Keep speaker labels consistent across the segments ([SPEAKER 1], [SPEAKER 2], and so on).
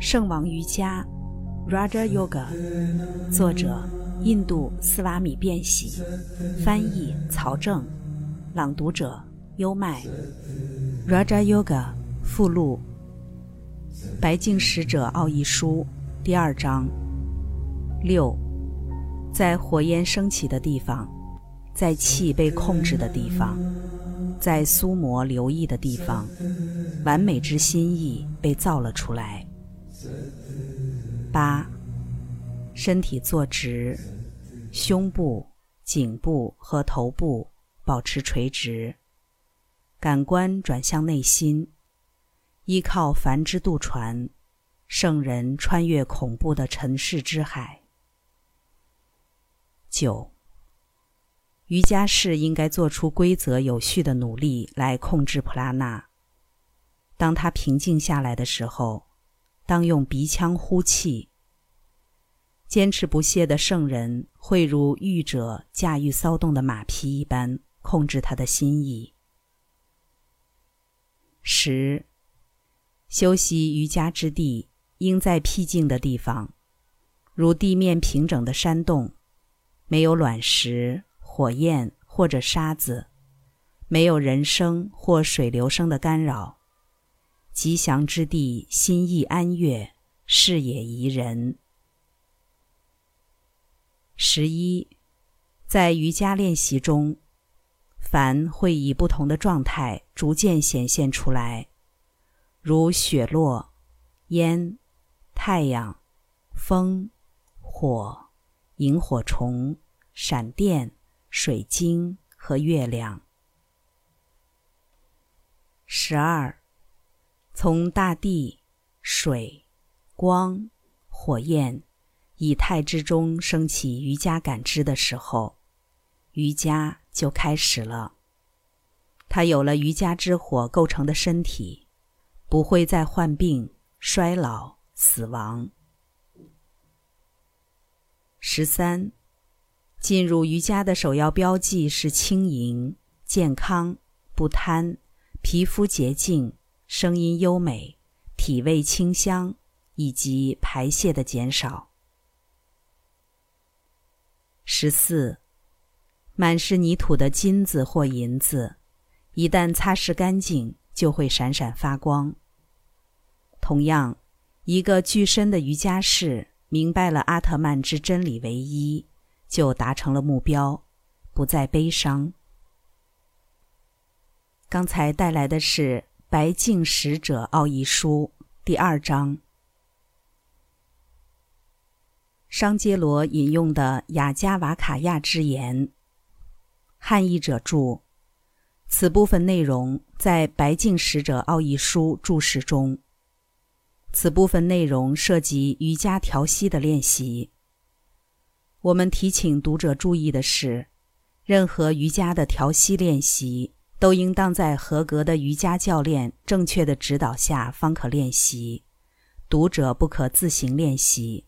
[SPEAKER 1] 圣王瑜伽 （Raja Yoga），作者印度斯瓦米·便喜，翻译曹正，朗读者优麦。Raja Yoga 附录，《白净使者奥义书》第二章。六，在火焰升起的地方，在气被控制的地方，在苏摩留意的地方，完美之心意被造了出来。八，身体坐直，胸部、颈部和头部保持垂直，感官转向内心，依靠梵之渡船，圣人穿越恐怖的尘世之海。九，瑜伽士应该做出规则有序的努力来控制普拉纳。当他平静下来的时候。当用鼻腔呼气。坚持不懈的圣人会如御者驾驭骚动的马匹一般控制他的心意。十，修习瑜伽之地应在僻静的地方，如地面平整的山洞，没有卵石、火焰或者沙子，没有人声或水流声的干扰。吉祥之地，心意安悦，视野宜人。十一，在瑜伽练习中，凡会以不同的状态逐渐显现出来，如雪落、烟、太阳、风、火、萤火虫、闪电、水晶和月亮。十二。从大地、水、光、火焰、以太之中升起瑜伽感知的时候，瑜伽就开始了。他有了瑜伽之火构成的身体，不会再患病、衰老、死亡。十三，进入瑜伽的首要标记是轻盈、健康、不贪、皮肤洁净。声音优美，体味清香，以及排泄的减少。十四，满是泥土的金子或银子，一旦擦拭干净，就会闪闪发光。同样，一个具身的瑜伽士明白了阿特曼之真理唯一，就达成了目标，不再悲伤。刚才带来的是。《白净使者奥义书》第二章，商杰罗引用的雅加瓦卡亚之言，汉译者注：此部分内容在《白净使者奥义书》注释中。此部分内容涉及瑜伽调息的练习。我们提醒读者注意的是，任何瑜伽的调息练习。都应当在合格的瑜伽教练正确的指导下方可练习，读者不可自行练习。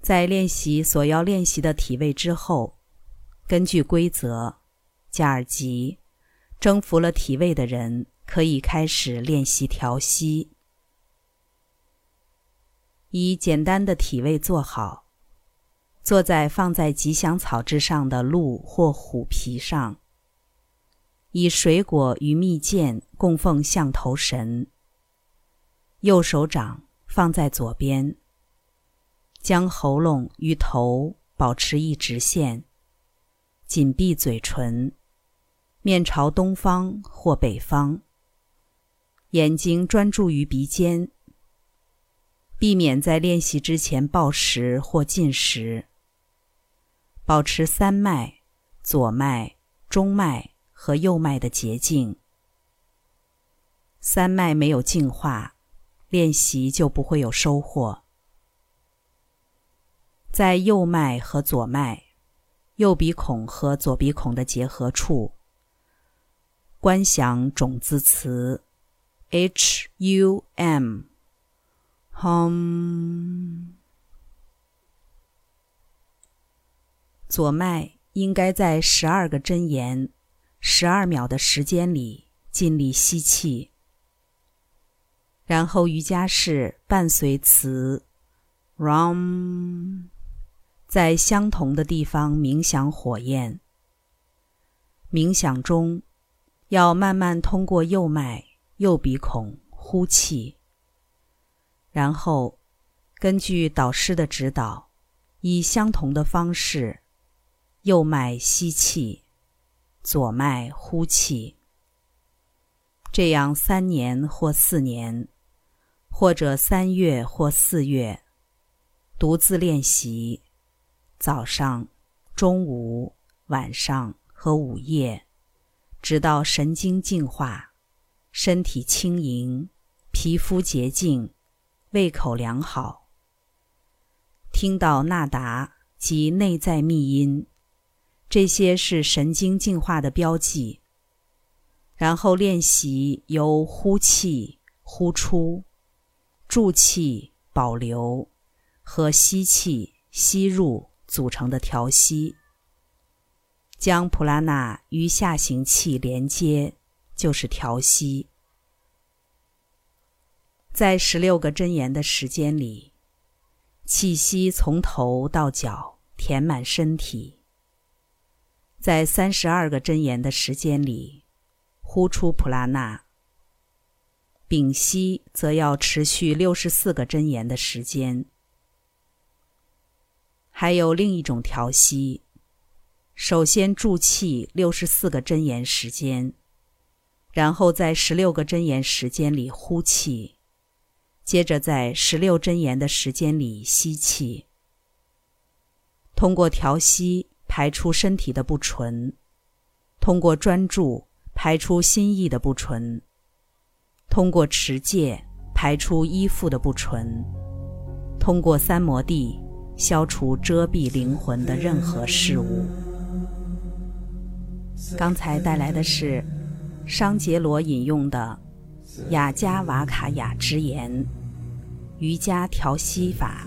[SPEAKER 1] 在练习所要练习的体位之后，根据规则，加尔吉征服了体位的人可以开始练习调息，以简单的体位做好。坐在放在吉祥草之上的鹿或虎皮上，以水果与蜜饯供奉象头神。右手掌放在左边，将喉咙与头保持一直线，紧闭嘴唇，面朝东方或北方，眼睛专注于鼻尖，避免在练习之前暴食或进食。保持三脉、左脉、中脉和右脉的洁净。三脉没有净化，练习就不会有收获。在右脉和左脉、右鼻孔和左鼻孔的结合处，观想种子词 H U M，Hum。左脉应该在十二个针言、十二秒的时间里尽力吸气。然后瑜伽式伴随词 “ram”，在相同的地方冥想火焰。冥想中，要慢慢通过右脉、右鼻孔呼气，然后根据导师的指导，以相同的方式，右脉吸气，左脉呼气。这样三年或四年。或者三月或四月，独自练习，早上、中午、晚上和午夜，直到神经净化，身体轻盈，皮肤洁净，胃口良好。听到纳达及内在密音，这些是神经进化的标记。然后练习由呼气、呼出。助气保留和吸气吸入组成的调息，将普拉纳与下行气连接，就是调息。在十六个真言的时间里，气息从头到脚填满身体；在三十二个真言的时间里，呼出普拉纳。屏息则要持续六十四个真言的时间。还有另一种调息：首先注气六十四个真言时间，然后在十六个真言时间里呼气，接着在十六真言的时间里吸气。通过调息排出身体的不纯，通过专注排出心意的不纯。通过持戒排出依附的不纯，通过三摩地消除遮蔽灵魂的任何事物。刚才带来的是商杰罗引用的雅加瓦卡雅之言瑜伽调息法。